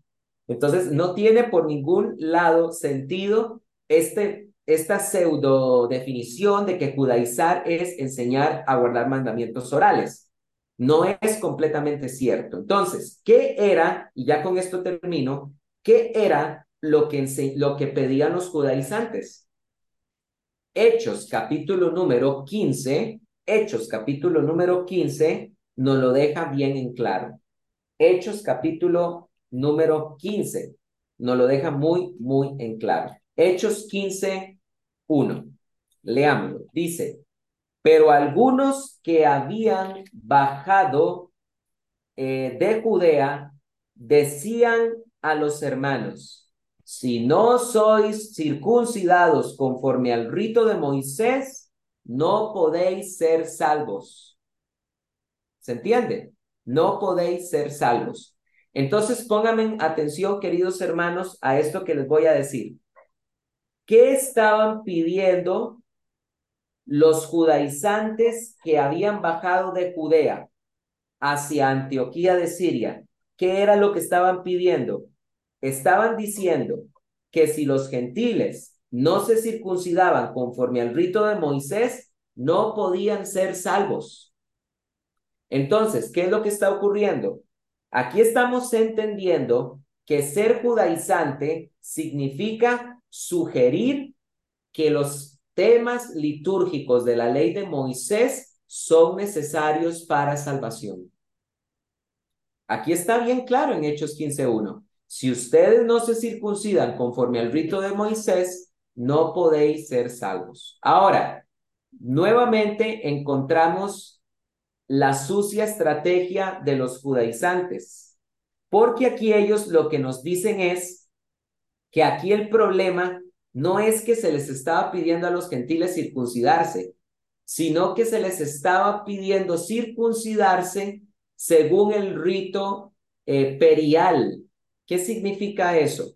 Entonces, no tiene por ningún lado sentido este, esta pseudo definición de que judaizar es enseñar a guardar mandamientos orales. No es completamente cierto. Entonces, ¿qué era, y ya con esto termino, qué era lo que, lo que pedían los judaizantes? Hechos capítulo número 15, Hechos capítulo número 15 nos lo deja bien en claro. Hechos capítulo número 15. Nos lo deja muy, muy en claro. Hechos 15, 1. Leámoslo. Dice, pero algunos que habían bajado eh, de Judea decían a los hermanos, si no sois circuncidados conforme al rito de Moisés, no podéis ser salvos. ¿Se entiende? no podéis ser salvos. Entonces pónganme atención, queridos hermanos, a esto que les voy a decir. ¿Qué estaban pidiendo los judaizantes que habían bajado de Judea hacia Antioquía de Siria? ¿Qué era lo que estaban pidiendo? Estaban diciendo que si los gentiles no se circuncidaban conforme al rito de Moisés, no podían ser salvos. Entonces, ¿qué es lo que está ocurriendo? Aquí estamos entendiendo que ser judaizante significa sugerir que los temas litúrgicos de la ley de Moisés son necesarios para salvación. Aquí está bien claro en Hechos 15.1. Si ustedes no se circuncidan conforme al rito de Moisés, no podéis ser salvos. Ahora, nuevamente encontramos la sucia estrategia de los judaizantes, porque aquí ellos lo que nos dicen es que aquí el problema no es que se les estaba pidiendo a los gentiles circuncidarse, sino que se les estaba pidiendo circuncidarse según el rito eh, perial. ¿Qué significa eso?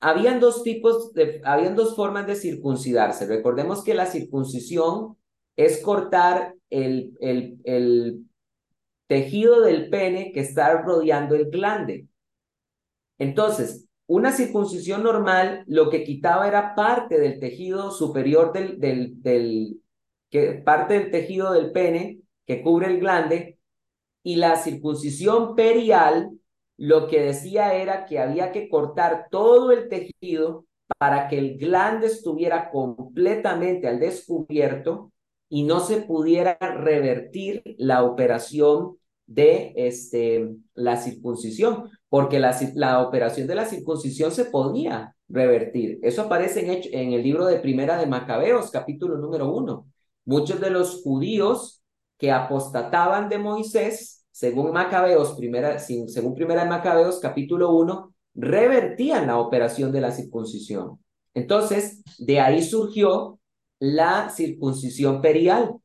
Habían dos tipos de, habían dos formas de circuncidarse. Recordemos que la circuncisión es cortar el, el, el tejido del pene que está rodeando el glande. Entonces, una circuncisión normal lo que quitaba era parte del tejido superior del, del, del que, parte del tejido del pene que cubre el glande y la circuncisión perial lo que decía era que había que cortar todo el tejido para que el glande estuviera completamente al descubierto y no se pudiera revertir la operación de este, la circuncisión, porque la, la operación de la circuncisión se podía revertir. Eso aparece en, en el libro de Primera de Macabeos, capítulo número uno. Muchos de los judíos que apostataban de Moisés según Macabeos, primera, según primera de Macabeos, capítulo 1, revertían la operación de la circuncisión. Entonces, de ahí surgió la circuncisión perial,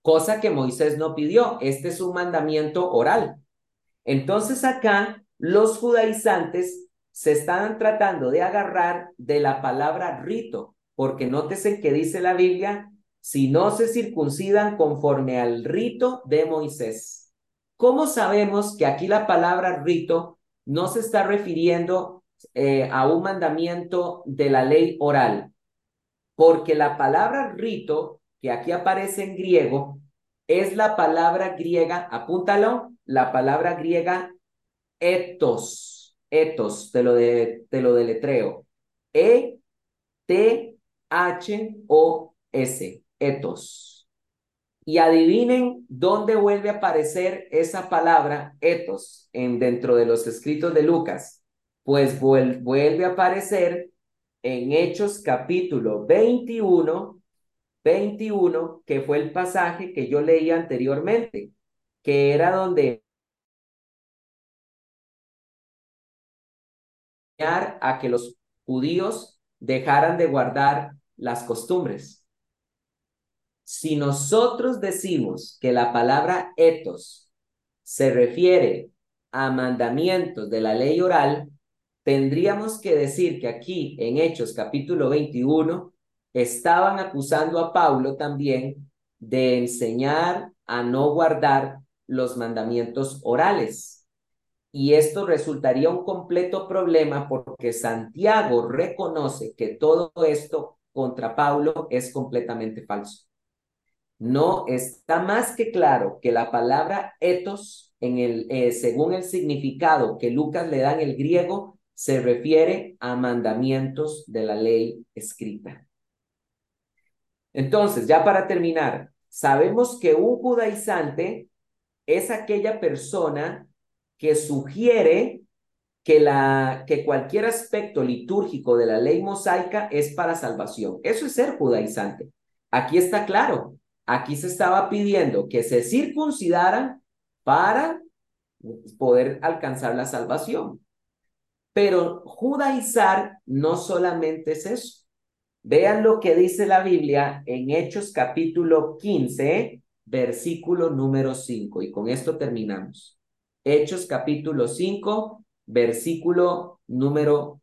cosa que Moisés no pidió. Este es un mandamiento oral. Entonces acá los judaizantes se están tratando de agarrar de la palabra rito, porque nótese que dice la Biblia, si no se circuncidan conforme al rito de Moisés. ¿Cómo sabemos que aquí la palabra rito no se está refiriendo eh, a un mandamiento de la ley oral? Porque la palabra rito, que aquí aparece en griego, es la palabra griega, apúntalo, la palabra griega etos, etos, te lo, de, te lo deletreo. E-T-H-O-S, etos. Y adivinen dónde vuelve a aparecer esa palabra etos en, dentro de los escritos de Lucas. Pues vuelve a aparecer en Hechos capítulo 21, 21, que fue el pasaje que yo leí anteriormente, que era donde a que los judíos dejaran de guardar las costumbres. Si nosotros decimos que la palabra etos se refiere a mandamientos de la ley oral, tendríamos que decir que aquí en Hechos capítulo 21 estaban acusando a Pablo también de enseñar a no guardar los mandamientos orales. Y esto resultaría un completo problema porque Santiago reconoce que todo esto contra Pablo es completamente falso no está más que claro que la palabra etos, en el, eh, según el significado que Lucas le da en el griego, se refiere a mandamientos de la ley escrita. Entonces, ya para terminar, sabemos que un judaizante es aquella persona que sugiere que, la, que cualquier aspecto litúrgico de la ley mosaica es para salvación. Eso es ser judaizante. Aquí está claro, Aquí se estaba pidiendo que se circuncidaran para poder alcanzar la salvación. Pero judaizar no solamente es eso. Vean lo que dice la Biblia en Hechos capítulo 15, versículo número 5. Y con esto terminamos. Hechos capítulo 5, versículo número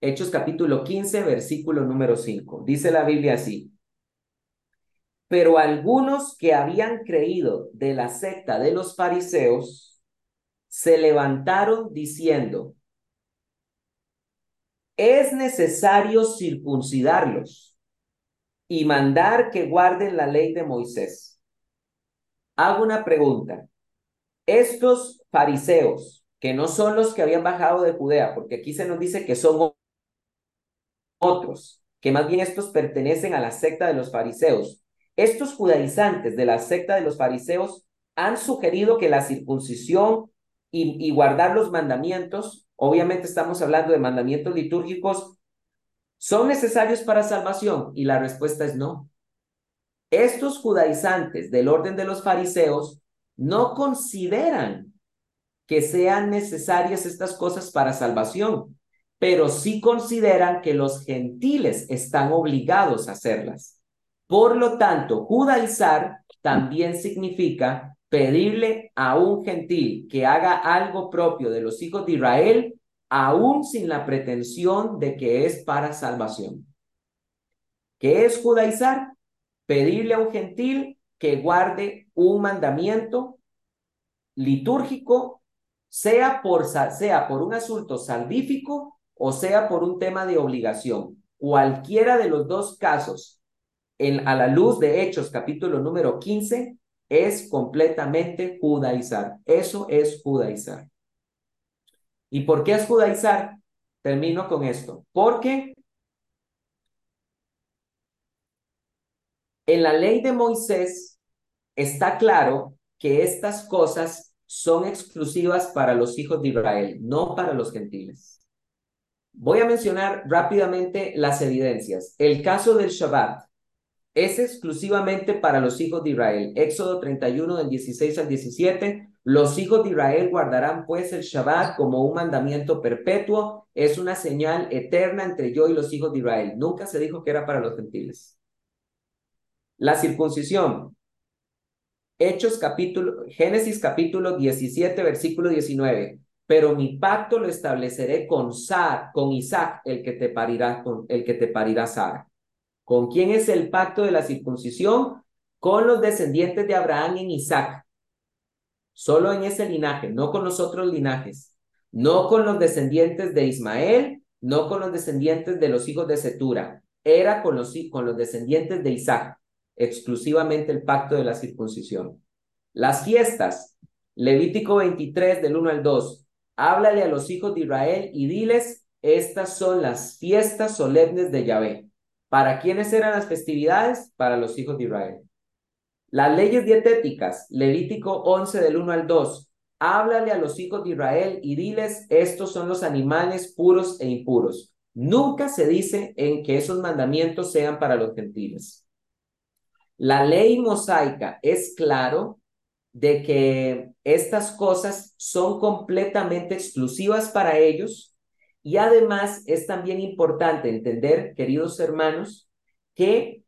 Hechos capítulo 15, versículo número 5. Dice la Biblia así. Pero algunos que habían creído de la secta de los fariseos se levantaron diciendo, es necesario circuncidarlos y mandar que guarden la ley de Moisés. Hago una pregunta. Estos fariseos, que no son los que habían bajado de Judea, porque aquí se nos dice que son otros, que más bien estos pertenecen a la secta de los fariseos. Estos judaizantes de la secta de los fariseos han sugerido que la circuncisión y, guardar los mandamientos, obviamente estamos hablando de mandamientos litúrgicos, son necesarios para salvación y la respuesta es no. Estos judaizantes del orden de los fariseos no consideran que sean necesarias estas cosas para salvación pero sí consideran que los gentiles están obligados a hacerlas. Por lo tanto, judaizar también significa pedirle a un gentil que haga algo propio de los hijos de Israel, aún sin la pretensión de que es para salvación. ¿Qué es judaizar? Pedirle a un gentil que guarde un mandamiento litúrgico, sea por, sea por un asunto salvífico o sea por un tema de obligación. Cualquiera de los dos casos, en, a la luz de Hechos capítulo número 15, es completamente judaizar. Eso es judaizar. ¿Y por qué es judaizar? Termino con esto. Porque en la ley de Moisés está claro que estas cosas son exclusivas para los hijos de Israel, no para los gentiles. Voy a mencionar rápidamente las evidencias. El caso del Shabbat es exclusivamente para los hijos de Israel. Éxodo 31 del 16 al 17. Los hijos de Israel guardarán pues el Shabbat como un mandamiento perpetuo. Es una señal eterna entre yo y los hijos de Israel. Nunca se dijo que era para los gentiles. La circuncisión. Hechos capítulo, Génesis capítulo 17, versículo 19 pero mi pacto lo estableceré con Sar, con Isaac, el que te parirá, con el que te parirá Sara. ¿Con quién es el pacto de la circuncisión? Con los descendientes de Abraham en Isaac. Solo en ese linaje, no con los otros linajes. No con los descendientes de Ismael, no con los descendientes de los hijos de Setura. Era con los, con los descendientes de Isaac, exclusivamente el pacto de la circuncisión. Las fiestas, Levítico 23 del 1 al 2 háblale a los hijos de Israel y diles, estas son las fiestas solemnes de Yahvé. ¿Para quiénes eran las festividades? Para los hijos de Israel. Las leyes dietéticas, Levítico 11 del 1 al 2. Háblale a los hijos de Israel y diles, estos son los animales puros e impuros. Nunca se dice en que esos mandamientos sean para los gentiles. La ley mosaica es claro de que estas cosas son completamente exclusivas para ellos y además es también importante entender, queridos hermanos, que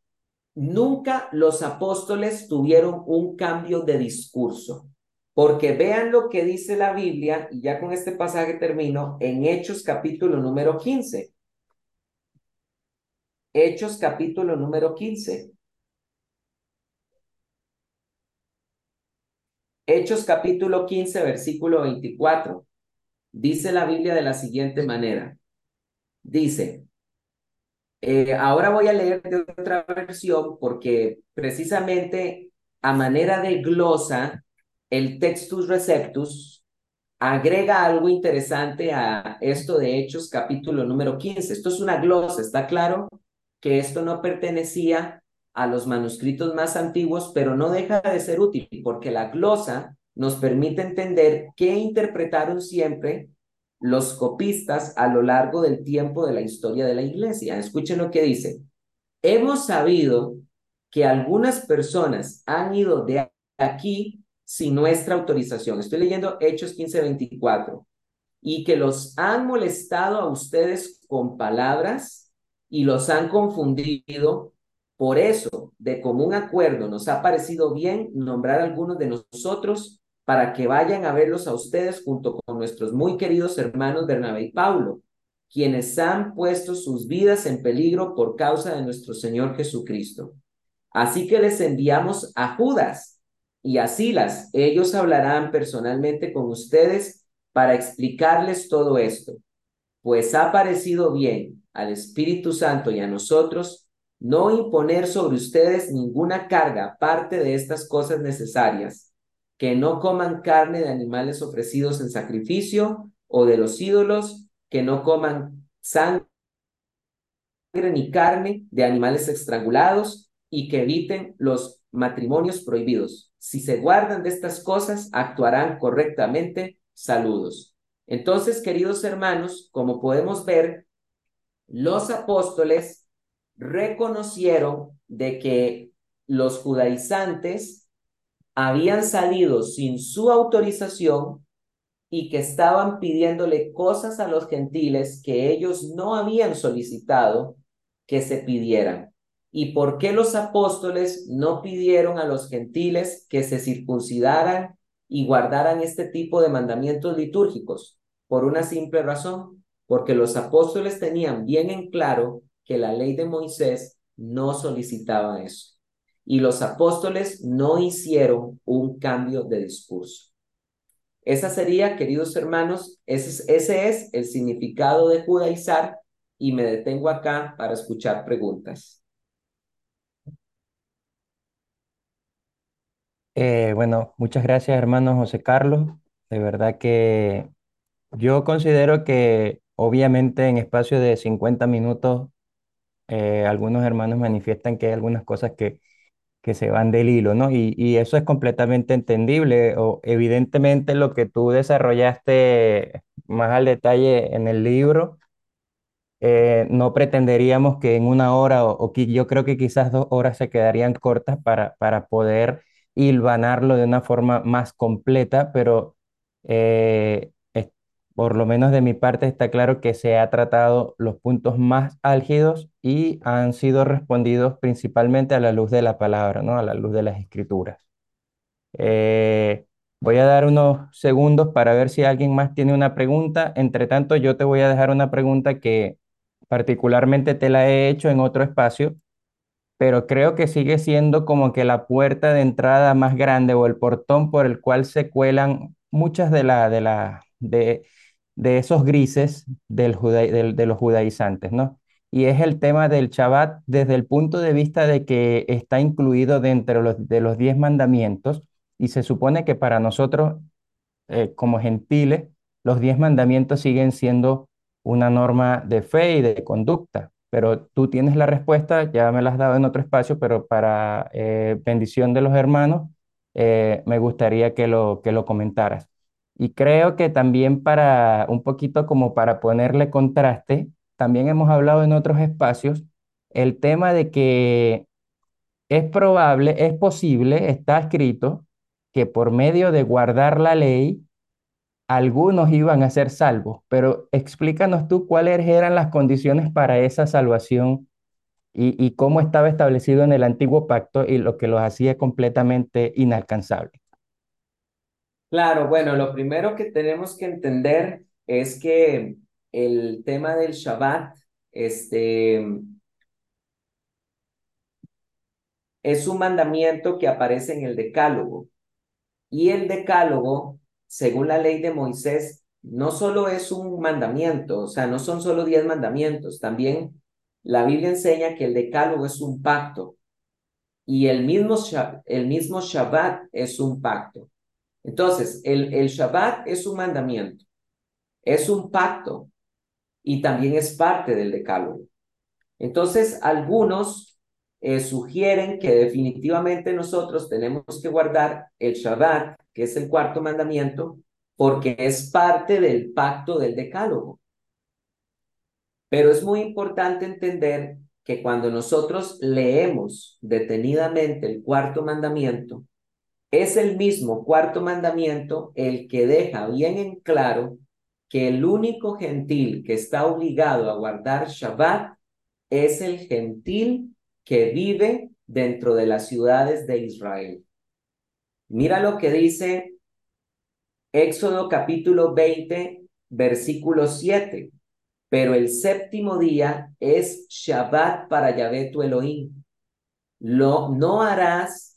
nunca los apóstoles tuvieron un cambio de discurso. Porque vean lo que dice la Biblia, y ya con este pasaje termino, en Hechos capítulo número 15. Hechos capítulo número 15. Hechos capítulo 15, versículo 24. Dice la Biblia de la siguiente manera. Dice, eh, ahora voy a leer de otra versión porque precisamente a manera de glosa, el Textus Receptus agrega algo interesante a esto de Hechos capítulo número 15. Esto es una glosa, está claro que esto no pertenecía a los manuscritos más antiguos, pero no deja de ser útil porque la glosa nos permite entender qué interpretaron siempre los copistas a lo largo del tiempo de la historia de la iglesia. Escuchen lo que dice. Hemos sabido que algunas personas han ido de aquí sin nuestra autorización. Estoy leyendo Hechos 15:24. Y que los han molestado a ustedes con palabras y los han confundido Por eso, de común acuerdo, nos ha parecido bien nombrar a algunos de nosotros para que vayan a verlos a ustedes junto con nuestros muy queridos hermanos Bernabé y Paulo, quienes han puesto sus vidas en peligro por causa de nuestro Señor Jesucristo. Así que les enviamos a Judas y a Silas. Ellos hablarán personalmente con ustedes para explicarles todo esto, pues ha parecido bien al Espíritu Santo y a nosotros no imponer sobre ustedes ninguna carga aparte de estas cosas necesarias, que no coman carne de animales ofrecidos en sacrificio o de los ídolos, que no coman sangre ni carne de animales estrangulados y que eviten los matrimonios prohibidos. Si se guardan de estas cosas, actuarán correctamente. Saludos. Entonces, queridos hermanos, como podemos ver, los apóstoles reconocieron de que los judaizantes habían salido sin su autorización y que estaban pidiéndole cosas a los gentiles que ellos no habían solicitado que se pidieran. ¿Y por qué los apóstoles no pidieron a los gentiles que se circuncidaran y guardaran este tipo de mandamientos litúrgicos? Por una simple razón, porque los apóstoles tenían bien en claro que la ley de Moisés no solicitaba eso. Y los apóstoles no hicieron un cambio de discurso. Esa sería, queridos hermanos, ese, ese es el significado de judaizar y me detengo acá para escuchar preguntas. Eh, bueno, muchas gracias, hermano José Carlos. De verdad que yo considero que obviamente en espacio de 50 minutos eh, algunos hermanos manifiestan que hay algunas cosas que, que se van del hilo, ¿no? Y, y, eso es completamente entendible. O, evidentemente lo que tú desarrollaste más al detalle en el libro, eh, no pretenderíamos que en una hora o, o, yo creo que quizás dos horas se quedarían cortas para, para poder hilvanarlo de una forma más completa, pero eh, por lo menos de mi parte está claro que se ha tratado los puntos más álgidos y han sido respondidos principalmente a la luz de la palabra, ¿no? A la luz de las escrituras. Eh, voy a dar unos segundos para ver si alguien más tiene una pregunta. Entre tanto, yo te voy a dejar una pregunta que particularmente te la he hecho en otro espacio, pero creo que sigue siendo como que la puerta de entrada más grande o el portón por el cual se cuelan muchas de la, de la, de, de esos grises del de los judaizantes, ¿no? Y es el tema del Shabbat desde el punto de vista de que está incluido dentro de los, de los diez mandamientos y se supone que para nosotros, eh, como gentiles, los diez mandamientos siguen siendo una norma de fe y de conducta. Pero tú tienes la respuesta, ya me la has dado en otro espacio, pero para eh, bendición de los hermanos, eh, me gustaría que lo, que lo comentaras. Y creo que también para un poquito como para ponerle contraste, también hemos hablado en otros espacios el tema de que es probable, es posible, está escrito que por medio de guardar la ley, algunos iban a ser salvos, pero explícanos tú cuáles eran las condiciones para esa salvación y, y cómo estaba establecido en el antiguo pacto y lo que los hacía completamente inalcanzables. Claro, bueno, lo primero que tenemos que entender es que el tema del Shabbat, este, es un mandamiento que aparece en el Decálogo. Y el Decálogo, según la ley de Moisés, no solo es un mandamiento, o sea, no son solo diez mandamientos, también la Biblia enseña que el Decálogo es un pacto. Y el mismo, el mismo Shabbat es un pacto. Entonces, el, Shabbat es un mandamiento, es un pacto y también es parte del decálogo. Entonces, algunos eh, sugieren que definitivamente nosotros tenemos que guardar el Shabbat, que es el cuarto mandamiento, porque es parte del pacto del decálogo. Pero es muy importante entender que cuando nosotros leemos detenidamente el cuarto mandamiento, es el mismo cuarto mandamiento el que deja bien en claro que el único gentil que está obligado a guardar Shabbat es el gentil que vive dentro de las ciudades de Israel. Mira lo que dice Éxodo capítulo 20, versículo 7. Pero el séptimo día es Shabbat para Yahvé tu Elohim. Lo, no harás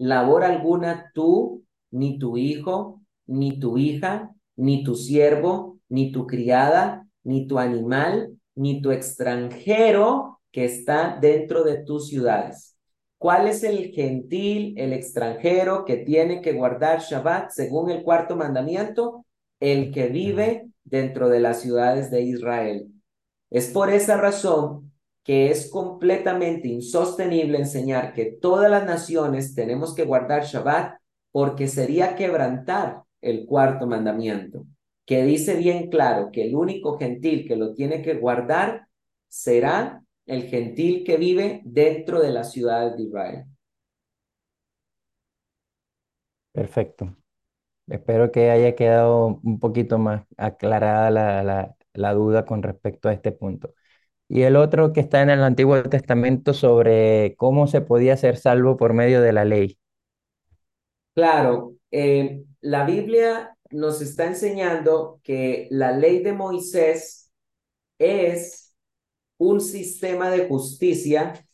labor alguna tú, ni tu hijo, ni tu hija, ni tu siervo, ni tu criada, ni tu animal, ni tu extranjero que está dentro de tus ciudades. ¿Cuál es el gentil, el extranjero que tiene que guardar Shabbat según el cuarto mandamiento? El que vive dentro de las ciudades de Israel. Es por esa razón que es completamente insostenible enseñar que todas las naciones tenemos que guardar Shabbat porque sería quebrantar el cuarto mandamiento, que dice bien claro que el único gentil que lo tiene que guardar será el gentil que vive dentro de las ciudades de Israel. Perfecto. Espero que haya quedado un poquito más aclarada la, la, duda con respecto a este punto. Y el otro que está en el Antiguo Testamento sobre cómo se podía ser salvo por medio de la ley. Claro, eh, la Biblia nos está enseñando que la ley de Moisés es un sistema de justicia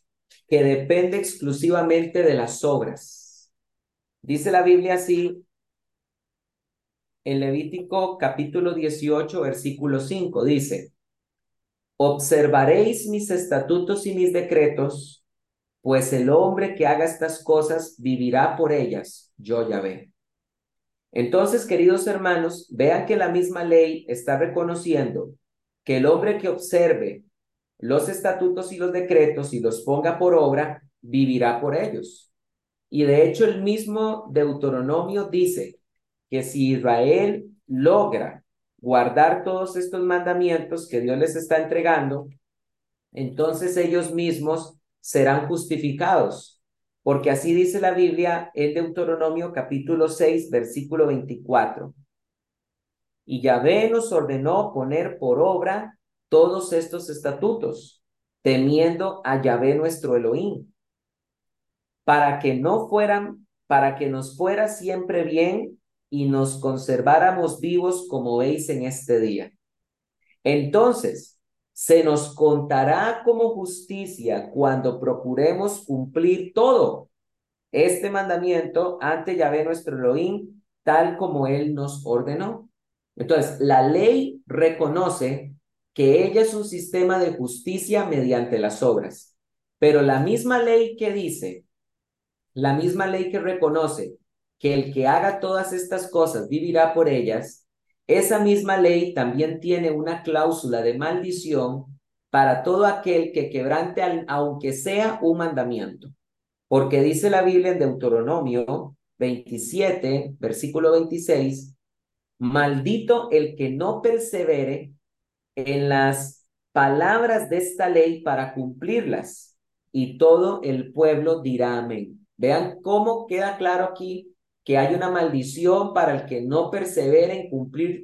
que depende exclusivamente de las obras. Dice la Biblia así en Levítico capítulo 18, versículo 5, dice, observaréis mis estatutos y mis decretos, pues el hombre que haga estas cosas vivirá por ellas, yo ya ve. Entonces, queridos hermanos, vean que la misma ley está reconociendo que el hombre que observe los estatutos y los decretos y los ponga por obra, vivirá por ellos. Y de hecho el mismo Deuteronomio dice que si Israel logra guardar todos estos mandamientos que Dios les está entregando, entonces ellos mismos serán justificados. Porque así dice la Biblia en Deuteronomio capítulo 6, versículo 24. Y Yahvé nos ordenó poner por obra todos estos estatutos, temiendo a Yahvé nuestro Elohim, para que no fueran, para que nos fuera siempre bien y nos conserváramos vivos como veis en este día. Entonces, se nos contará como justicia cuando procuremos cumplir todo este mandamiento ante Yahvé nuestro Elohim, tal como él nos ordenó. Entonces, la ley reconoce que ella es un sistema de justicia mediante las obras, pero la misma ley que dice, la misma ley que reconoce que el que haga todas estas cosas vivirá por ellas, esa misma ley también tiene una cláusula de maldición para todo aquel que quebrante aunque sea un mandamiento. Porque dice la Biblia en Deuteronomio 27, versículo 26, maldito el que no persevere en las palabras de esta ley para cumplirlas. Y todo el pueblo dirá amén. Vean cómo queda claro aquí que hay una maldición para el que no persevere en cumplir